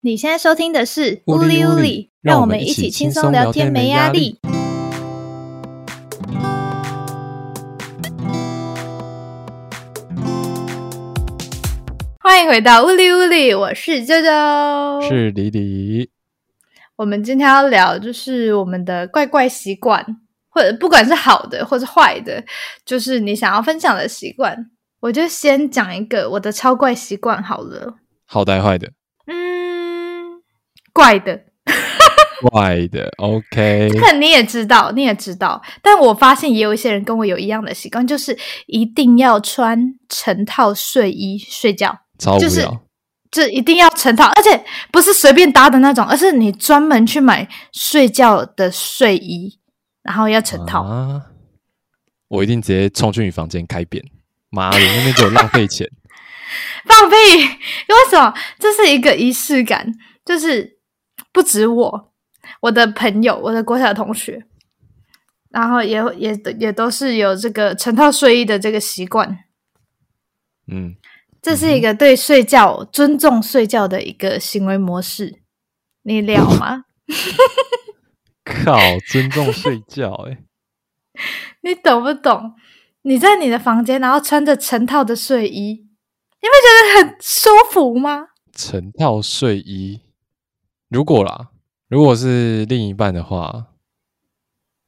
你现在收听的是《乌里乌里》，让我们一起轻松聊天，没压力。欢迎回到《乌里乌里》，我是啾啾，是李李。我们今天要聊就是我们的怪怪习惯，或者不管是好的或是坏的，就是你想要分享的习惯。我就先讲一个我的超怪习惯好了。好的，坏的。怪的，怪的，OK。这个你也知道，你也知道。但我发现也有一些人跟我有一样的习惯，就是一定要穿成套睡衣睡觉，超无聊。就是，就一定要成套，而且不是随便搭的那种，而是你专门去买睡觉的睡衣，然后要成套。啊，我一定直接冲去你房间开扁。妈的，那边就有浪费钱，放屁！为什么？这是一个仪式感，就是。不止我，我的朋友，我的国小同学，然后也也也都是有这个成套睡衣的这个习惯。嗯，这是一个对睡觉、嗯、尊重睡觉的一个行为模式。你了吗？靠，尊重睡觉、欸，哎，你懂不懂？你在你的房间，然后穿着成套的睡衣，你会觉得很舒服吗？成套睡衣。如果啦，如果是另一半的话，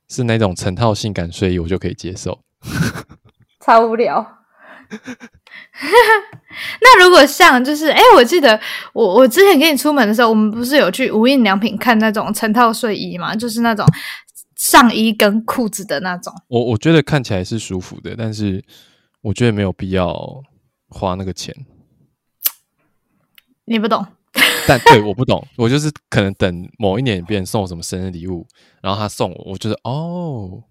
是那种成套性感睡衣，我就可以接受。超无聊。那如果像就是，哎、欸，我记得我我之前跟你出门的时候，我们不是有去无印良品看那种成套睡衣嘛？就是那种上衣跟裤子的那种。我我觉得看起来是舒服的，但是我觉得没有必要花那个钱。你不懂。但对，我不懂，我就是可能等某一年别人送我什么生日礼物，然后他送我，我觉得哦，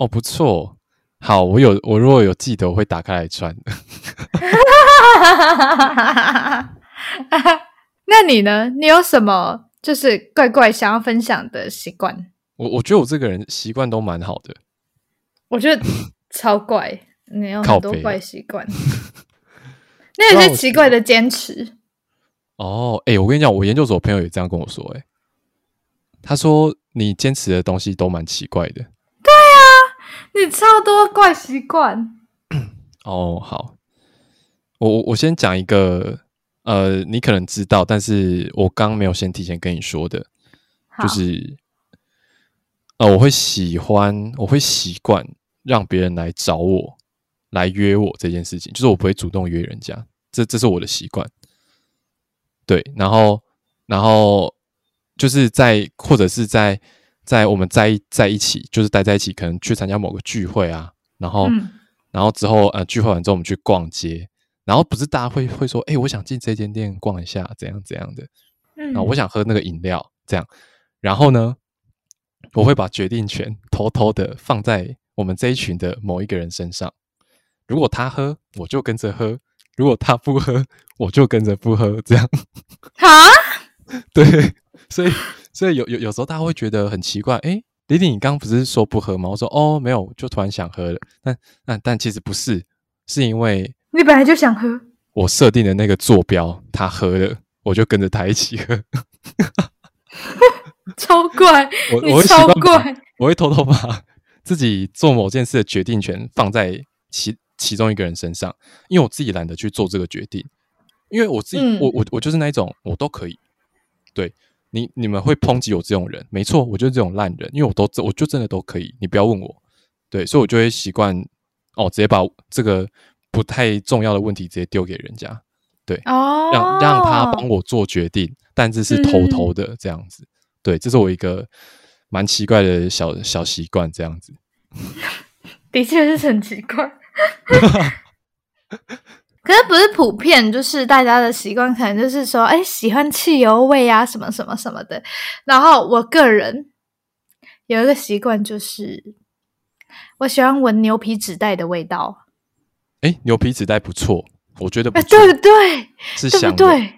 哦不错，好，我有我如果有记得，我会打开来穿。那你呢？你有什么就是怪怪想要分享的习惯？我我觉得我这个人习惯都蛮好的。我觉得超怪，你有很多怪习惯。那有些奇怪的坚持。哦，哎、欸，我跟你讲，我研究所朋友也这样跟我说、欸，哎，他说你坚持的东西都蛮奇怪的。对啊，你超多怪习惯。哦，好，我我我先讲一个，呃，你可能知道，但是我刚没有先提前跟你说的，就是，呃，我会喜欢，我会习惯让别人来找我，来约我这件事情，就是我不会主动约人家，这这是我的习惯。对，然后，然后就是在或者是在在我们在在一起，就是待在一起，可能去参加某个聚会啊，然后，嗯、然后之后呃聚会完之后我们去逛街，然后不是大家会会说，哎，我想进这间店逛一下，怎样怎样的，嗯，然后我想喝那个饮料，这样，然后呢，我会把决定权偷偷的放在我们这一群的某一个人身上，如果他喝，我就跟着喝。如果他不喝，我就跟着不喝，这样。哈？对，所以所以有有有时候大家会觉得很奇怪，诶，李李，你刚刚不是说不喝吗？我说哦，没有，就突然想喝了。但但但其实不是，是因为你本来就想喝。我设定的那个坐标，他喝了，我就跟着他一起喝。超怪，我我会超怪，我会偷偷把自己做某件事的决定权放在其。其中一个人身上，因为我自己懒得去做这个决定，因为我自己，嗯、我我我就是那一种，我都可以。对你，你们会抨击我这种人，没错，我就是这种烂人，因为我都我就真的都可以，你不要问我。对，所以我就会习惯哦，直接把这个不太重要的问题直接丢给人家，对，哦、让让他帮我做决定，但这是偷偷的这样子。嗯、对，这是我一个蛮奇怪的小小习惯，这样子。的确是很奇怪。可是不是普遍，就是大家的习惯，可能就是说，哎，喜欢汽油味啊，什么什么什么的。然后我个人有一个习惯，就是我喜欢闻牛皮纸袋的味道。哎，牛皮纸袋不错，我觉得不错，对不对？是香的，对不对？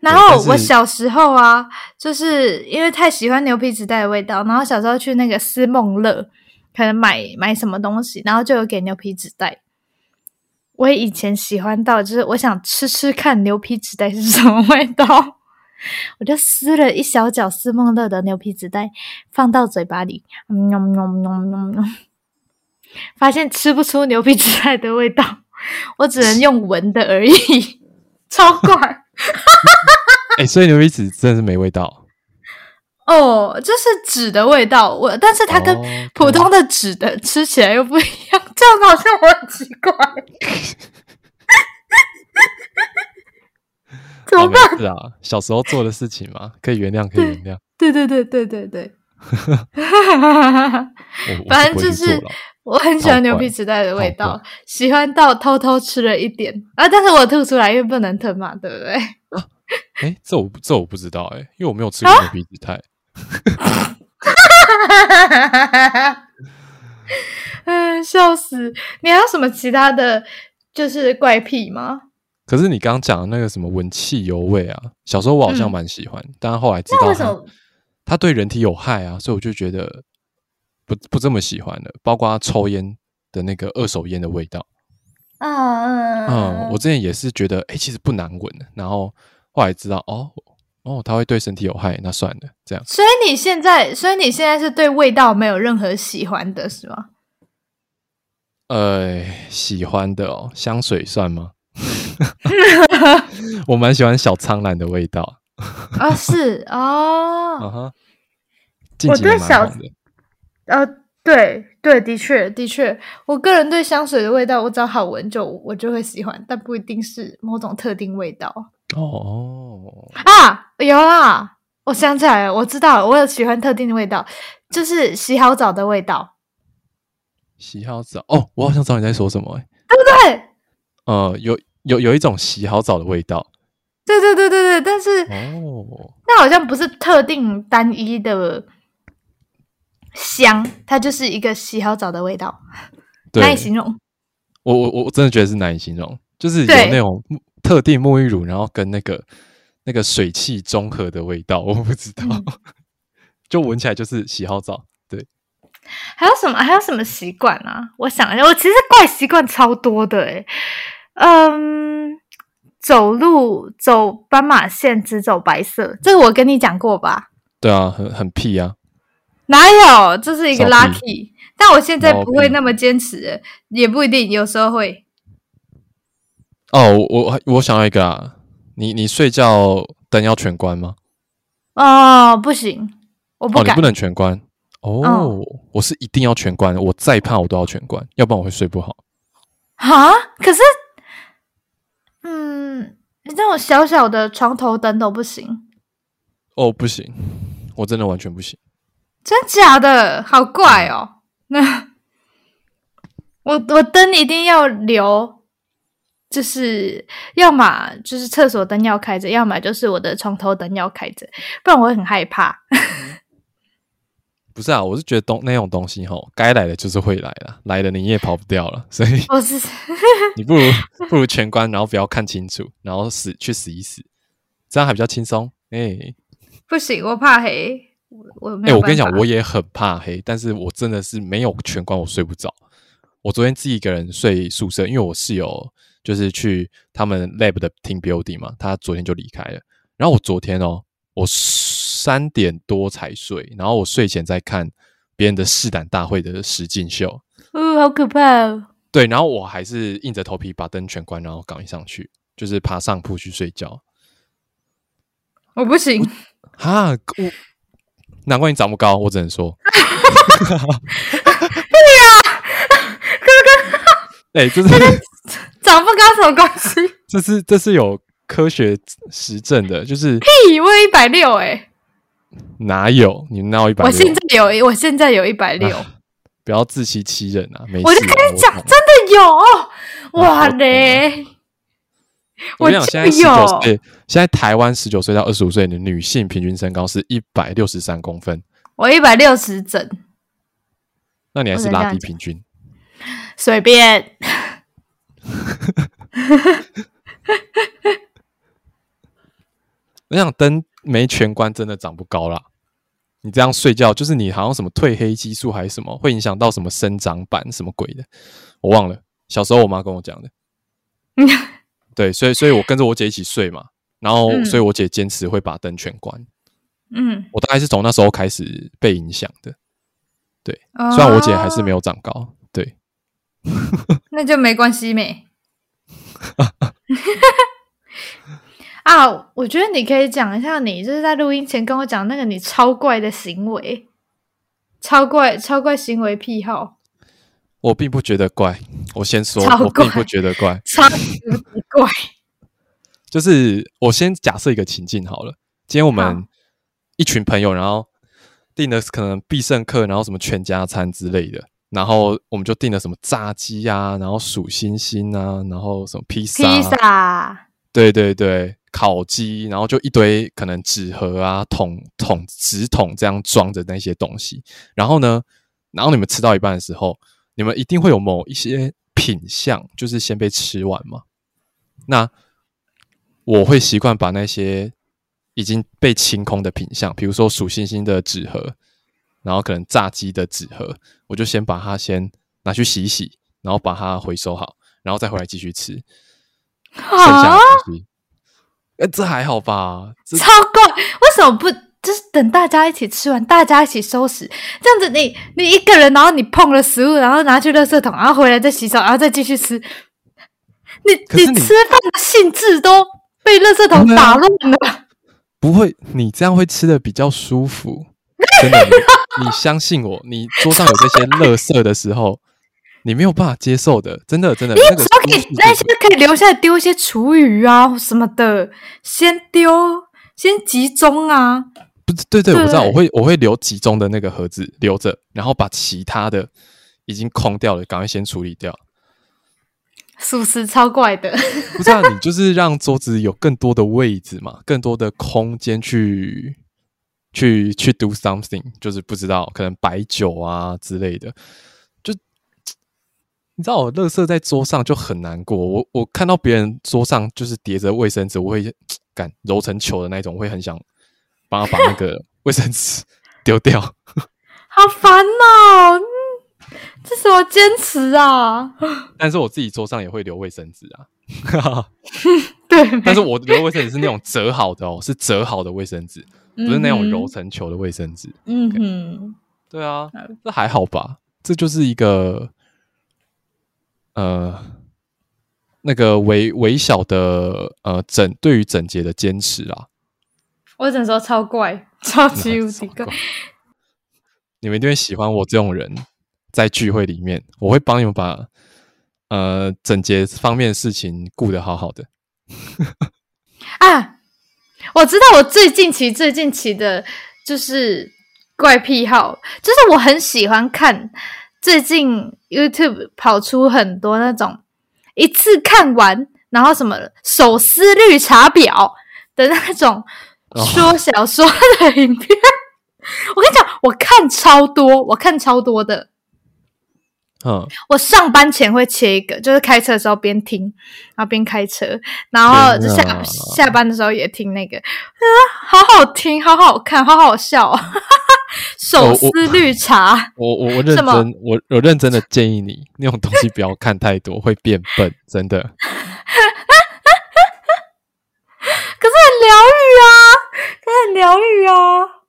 然后我小时候啊，就是因为太喜欢牛皮纸袋的味道，然后小时候去那个思梦乐。可能买买什么东西，然后就有给牛皮纸袋。我以前喜欢到，就是我想吃吃看牛皮纸袋是什么味道。我就撕了一小角思梦乐的牛皮纸袋，放到嘴巴里，嗯，发现吃不出牛皮纸袋的味道，我只能用闻的而已，超怪。哎、欸，所以牛皮纸真的是没味道。哦，就是纸的味道，我但是它跟普通的纸的吃起来又不一样，哦、这样好像我很奇怪。怎么办？是啊，小时候做的事情嘛，可以原谅，可以原谅。对对对对对对。反正就是我很喜欢牛皮纸袋的味道，喜欢到偷偷吃了一点啊，但是我吐出来，因为不能吞嘛，对不对？啊，哎，这我这我不知道哎，因为我没有吃过牛皮纸袋。嗯，笑死！你还有什么其他的就是怪癖吗？可是你刚刚讲的那个什么闻汽油味啊，小时候我好像蛮喜欢，嗯、但后来知道它，它对人体有害啊，所以我就觉得不不这么喜欢了。包括抽烟的那个二手烟的味道，嗯嗯，我之前也是觉得，哎、欸，其实不难闻，然后后来知道，哦哦，它会对身体有害，那算了，这样。所以你现在，所以你现在是对味道没有任何喜欢的是吗？呃，喜欢的哦，香水算吗？我蛮喜欢小苍兰的味道啊，是哦，啊哈，我对小，呃，对对，的确的确，我个人对香水的味道，我只要好闻就我就会喜欢，但不一定是某种特定味道哦啊，有啦，我想起来了，我知道了，我有喜欢特定的味道，就是洗好澡的味道，洗好澡哦，我好像知道你在说什么，欸，对不对？呃，有。有有一种洗好澡的味道，对对对对对，但是哦，那好像不是特定单一的香，它就是一个洗好澡的味道，难以形容。我我我真的觉得是难以形容，就是有那种特定沐浴乳，然后跟那个那个水汽中和的味道，我不知道，嗯、就闻起来就是洗好澡。对，还有什么？还有什么习惯啊？我想一下，我其实怪习惯超多的诶嗯，走路走斑马线只走白色，这个我跟你讲过吧？对啊，很很屁啊！哪有？这是一个 lucky，但我现在不会那么坚持，也不一定，有时候会。哦，我我想要一个啊！你你睡觉灯要全关吗？哦，不行，我不敢。哦，你不能全关哦，哦，我是一定要全关，我再怕我都要全关，要不然我会睡不好。啊？可是。嗯，你这种小小的床头灯都不行？哦，不行，我真的完全不行。真假的？好怪哦。那 我我灯一定要留，就是要么就是厕所灯要开着，要么就是我的床头灯要开着，不然我会很害怕。不是啊，我是觉得东那种东西吼，该来的就是会来了，来的你也跑不掉了，所以我是 你不如不如全关，然后不要看清楚，然后死去死一死，这样还比较轻松。哎、欸，不行，我怕黑，我没哎、欸，我跟你讲，我也很怕黑，但是我真的是没有全关，我睡不着。我昨天自己一个人睡宿舍，因为我室友就是去他们 lab 的 team building 嘛，他昨天就离开了。然后我昨天哦，我。三点多才睡，然后我睡前在看别人的试胆大会的实境秀，哦，好可怕哦！对，然后我还是硬着头皮把灯全关，然后赶上去，就是爬上铺去睡觉。我不行哈，我难怪你长不高，我只能说，哎，这是长不高什么关系？这是这是有科学实证的，就是屁，我有一百六哎。哪有？你哪有一百六？我现在有，我现在有一百六。不要自欺欺人啊！没事啊，我就跟你讲，真的有哇嘞！我跟你讲，现在十九岁，现在台湾十九岁到二十五岁的女性平均身高是一百六十三公分。我一百六十整。那你还是拉低平均？随便。我想灯没全关，真的长不高啦。你这样睡觉，就是你好像什么褪黑激素还是什么，会影响到什么生长板什么鬼的，我忘了。小时候我妈跟我讲的。对，所以所以我跟着我姐一起睡嘛，然后，嗯所以我姐坚持会把灯全关。嗯，我大概是从那时候开始被影响的。对，哦虽然我姐还是没有长高，对，那就没关系没。啊，我觉得你可以讲一下，你就是在录音前跟我讲那个你超怪的行为，超怪超怪行为癖好。我并不觉得怪。我先说，我并不觉得怪，超级怪。就是我先假设一个情境好了，今天我们一群朋友，然后订的可能必胜客，然后什么全家餐之类的，然后我们就订了什么炸鸡啊，然后数星星啊，然后什么披萨，披萨，对对对。烤鸡，然后就一堆可能纸盒啊、桶桶纸桶这样装着那些东西。然后呢，然后你们吃到一半的时候，你们一定会有某一些品相，就是先被吃完嘛。那我会习惯把那些已经被清空的品相，比如说数星星的纸盒，然后可能炸鸡的纸盒，我就先把它先拿去洗洗，然后把它回收好，然后再回来继续吃剩下的东西。哎、欸，这还好吧？超怪！为什么不就是等大家一起吃完，大家一起收拾？这样子你，你你一个人，然后你碰了食物，然后拿去垃圾桶，然后回来再洗手，然后再继续吃。你你，你吃饭的兴致都被垃圾桶打乱了。不会，你这样会吃的比较舒服。真的，你，你相信我，你桌上有这些垃圾的时候。你没有办法接受的，真的真的。你只要可以那些可以留下来丢一些厨余啊什么的，先丢，先集中啊。不是，对对，对，我知道，我会我会留集中的那个盒子留着，然后把其他的已经空掉了，赶快先处理掉。属实超怪的。不是啊，你 就是让桌子有更多的位置嘛，更多的空间去去去 do something，就是不知道可能白酒啊之类的。就你知道我乐色在桌上就很难过，我我看到别人桌上就是叠着卫生纸，我会敢揉成球的那种，我会很想帮他把那个 卫生纸丢掉。好烦哦！这是我坚持啊。但是我自己桌上也会留卫生纸啊。对，但是我留卫生纸是那种折好的哦，是折好的卫生纸，不是那种揉成球的卫生纸。嗯哼，okay. 对啊，这还好吧？这就是一个。呃，那个微微小的呃整对于整洁的坚持啊，我只能说超怪，超级无敌怪。你们一定会喜欢我这种人，在聚会里面，我会帮你们把呃整洁方面的事情顾得好好的。啊，我知道我最近期最近期的就是怪癖好，就是我很喜欢看。最近 YouTube 跑出很多那种一次看完，然后什么手撕绿茶婊的那种说小说的影片。Oh. 我跟你讲，我看超多，我看超多的。嗯，我上班前会切一个，就是开车的时候边听，然后边开车，然后就下下班的时候也听那个，啊，好好听，好好看，好好笑 哦。手撕绿茶，我我我认真，我我认真的建议你 那种东西不要看太多，会变笨，真的。可是很疗愈啊，可是很疗愈啊。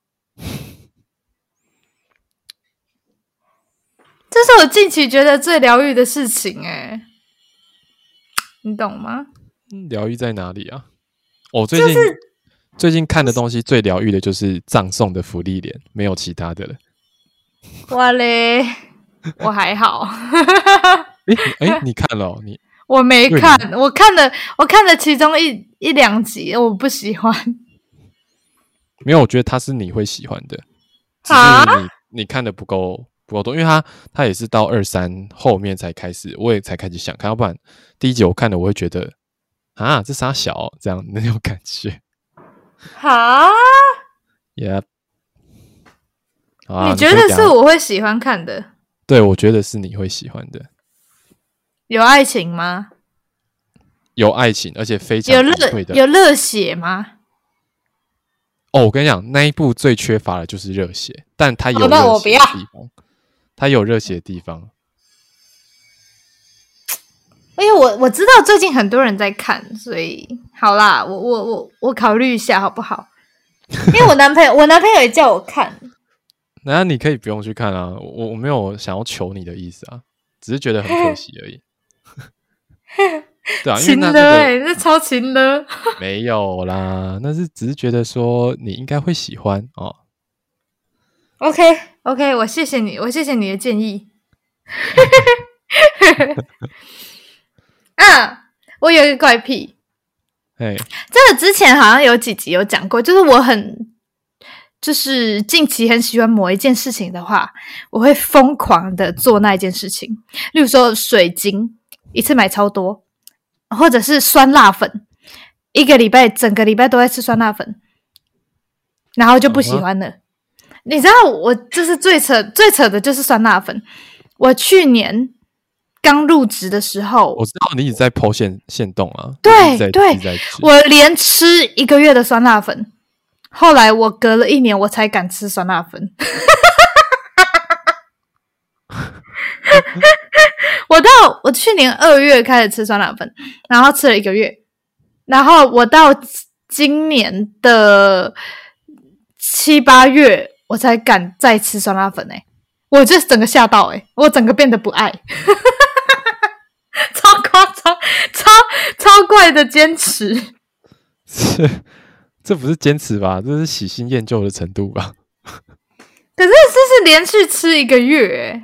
这是我近期觉得最疗愈的事情，诶你懂吗？疗愈在哪里啊？我最近。就是最近看的东西最疗愈的就是葬送的芙莉莲，没有其他的了。哇嘞，我还好。哎哎、欸欸，你看了、哦？你我没看，我看了，我看了其中一一两集，我不喜欢。没有，我觉得他是你会喜欢的，只是你你看的不够不够多，因为他他也是到二三后面才开始，我也才开始想看，要不然第一集我看的我会觉得啊，这啥小、哦、这样 那种感觉。哈，Yep，你觉得是我会喜欢看的？对，我觉得是你会喜欢的。有爱情吗？有爱情，而且非常有热有热血吗？哦，我跟你讲，那一部最缺乏的就是热血，但它有热血的地方，它有热血的地方。因为我我知道最近很多人在看，所以好啦，我我我我考虑一下好不好？因为我男朋友，我男朋友也叫我看。那你可以不用去看啊，我我没有想要求你的意思啊，只是觉得很可惜而已。对啊，因为那、这个、的哎，那超勤的。没有啦，那是只是觉得说你应该会喜欢哦。OK OK，我谢谢你，我谢谢你的建议。啊，我有一个怪癖。哎，这个之前好像有几集有讲过，就是我很，就是近期很喜欢某一件事情的话，我会疯狂的做那一件事情。例如说水晶，一次买超多，或者是酸辣粉，一个礼拜整个礼拜都在吃酸辣粉，然后就不喜欢了。Uh huh. 你知道我就是最扯最扯的就是酸辣粉。我去年刚入职的时候，我知道你一直在 po 限限动啊。对对，我连吃一个月的酸辣粉，后来我隔了一年我才敢吃酸辣粉。我到我去年二月开始吃酸辣粉，然后吃了一个月，然后我到今年的七八月。我才敢再吃酸辣粉哎、欸！我就整个吓到哎、欸！我整个变得不爱，超夸张、超超怪的坚持。这 这不是坚持吧？这是喜新厌旧的程度吧？可是这是连续吃一个月、欸，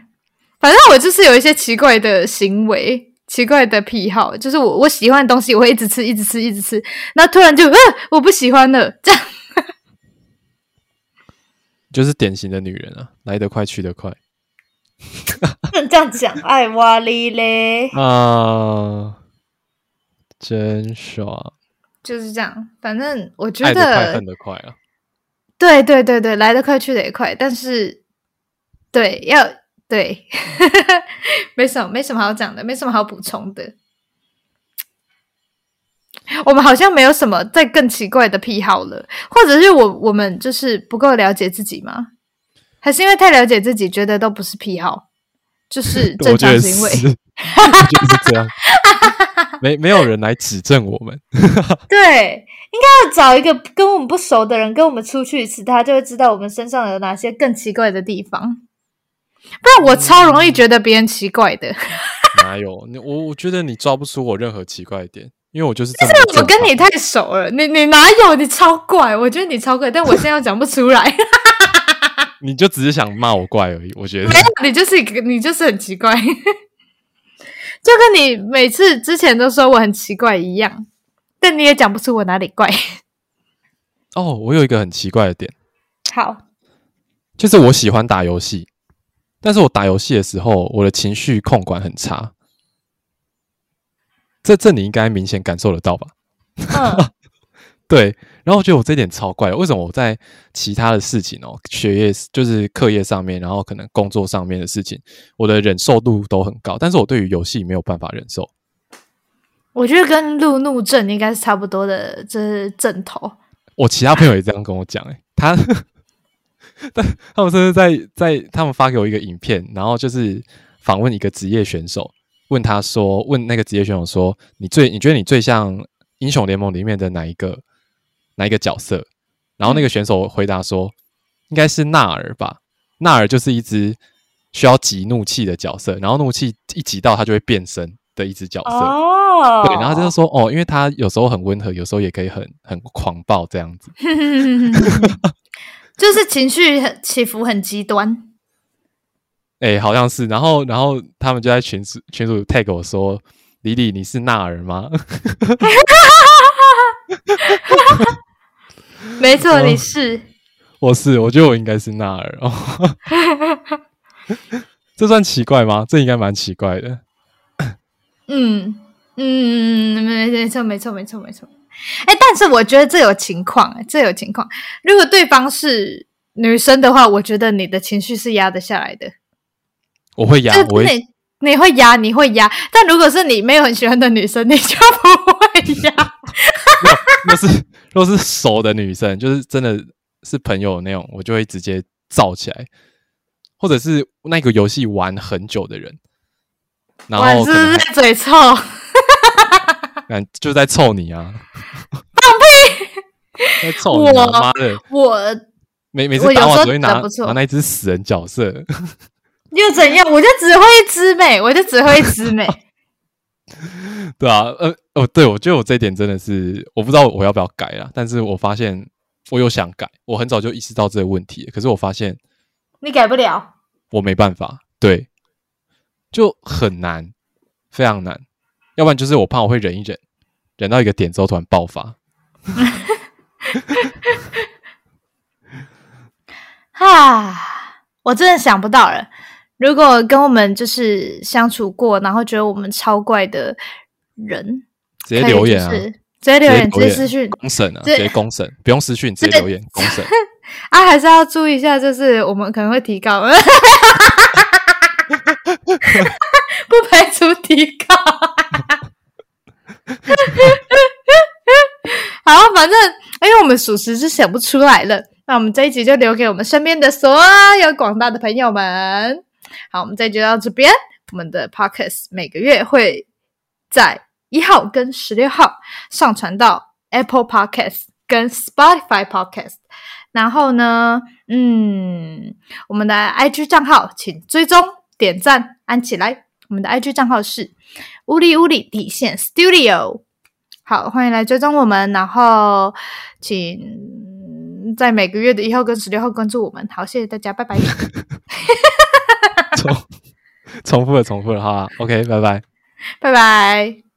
反正我就是有一些奇怪的行为、奇怪的癖好，就是我我喜欢的东西，我会一直吃、一直吃、一直吃，那突然就呃，我不喜欢了，这样。就是典型的女人啊，来得快去得快。不能这样讲，爱哇哩嘞啊，真爽。就是这样，反正我觉得爱得快恨得快啊。对对对对，来得快去得也快，但是对要对，没什么没什么好讲的，没什么好补充的。我们好像没有什么再更奇怪的癖好了，或者是我我们就是不够了解自己吗？还是因为太了解自己，觉得都不是癖好，就是正常行为？我觉得是，这样，没没有人来指正我们。对，应该要找一个跟我们不熟的人跟我们出去一次，他就会知道我们身上有哪些更奇怪的地方。不然我超容易觉得别人奇怪的。哪有你？我我觉得你抓不出我任何奇怪的点。因为我就是，但是我跟你太熟了，你你哪有？你超怪，我觉得你超怪，但我现在又讲不出来。你就只是想骂我怪而已，我觉得。没有，你就是一个，你就是很奇怪，就跟你每次之前都说我很奇怪一样，但你也讲不出我哪里怪。哦，我有一个很奇怪的点，好，就是我喜欢打游戏，但是我打游戏的时候，我的情绪控管很差。这这你应该明显感受得到吧？嗯，对。然后我觉得我这点超怪，为什么我在其他的事情哦，学业就是课业上面，然后可能工作上面的事情，我的忍受度都很高，但是我对于游戏没有办法忍受。我觉得跟路怒症应该是差不多的，这是症头。我其他朋友也这样跟我讲，诶他，但他们甚至在在他们发给我一个影片，然后就是访问一个职业选手。问他说：“问那个职业选手说，你最你觉得你最像英雄联盟里面的哪一个哪一个角色？”然后那个选手回答说：“嗯、应该是纳尔吧。纳尔就是一只需要集怒气的角色，然后怒气一集到他就会变身的一只角色。哦，对，然后就是说哦，因为他有时候很温和，有时候也可以很很狂暴这样子，就是情绪很起伏很极端。”哎、欸，好像是，然后，然后他们就在群组群主 tag 我说：“李李，你是纳尔吗？” 没错，你是。我是，我觉得我应该是纳尔哦。这算奇怪吗？这应该蛮奇怪的。嗯嗯，没没错没错没错没错。哎，但是我觉得这有情况，这有情况。如果对方是女生的话，我觉得你的情绪是压得下来的。我会压，我会你你会压，你会压。但如果是你没有很喜欢的女生，你就不会压。若是若是熟的女生，就是真的是朋友那种，我就会直接燥起来。或者是那个游戏玩很久的人，然后是不是嘴臭？感就在臭你啊！放屁！在臭你、啊！妈的！我每每次打我只会拿拿那一只死人角色，又怎样？我就只会一只美，我就只会一只美。对啊，呃，哦，对，我觉得我这一点真的是我不知道我要不要改啦，但是我发现我有想改，我很早就意识到这个问题，可是我发现你改不了，我没办法，对，就很难，非常难，要不然就是我怕我会忍一忍，忍到一个点之后突然爆发。哈，我真的想不到了。如果跟我们就是相处过，然后觉得我们超怪的人，直接留言啊！直接留言，直接私讯公审啊！直接公审，不用私讯，直接留言公审。啊，还是要注意一下，就是我们可能会提高，不排除提高。好，反正因为我们属实是想不出来了，那我们这一集就留给我们身边的所有广大的朋友们。好，我们再接到这边。我们的 Podcast 每个月会在一号跟十六号上传到 Apple Podcast 跟 Spotify Podcast。然后呢，嗯，我们的 IG 账号请追踪、点赞、按起来。我们的 IG 账号是乌里乌里底线 Studio。好，欢迎来追踪我们，然后请在每个月的一号跟十六号关注我们。好，谢谢大家，拜拜。重重复了，重复了，哈，OK，拜拜，拜拜。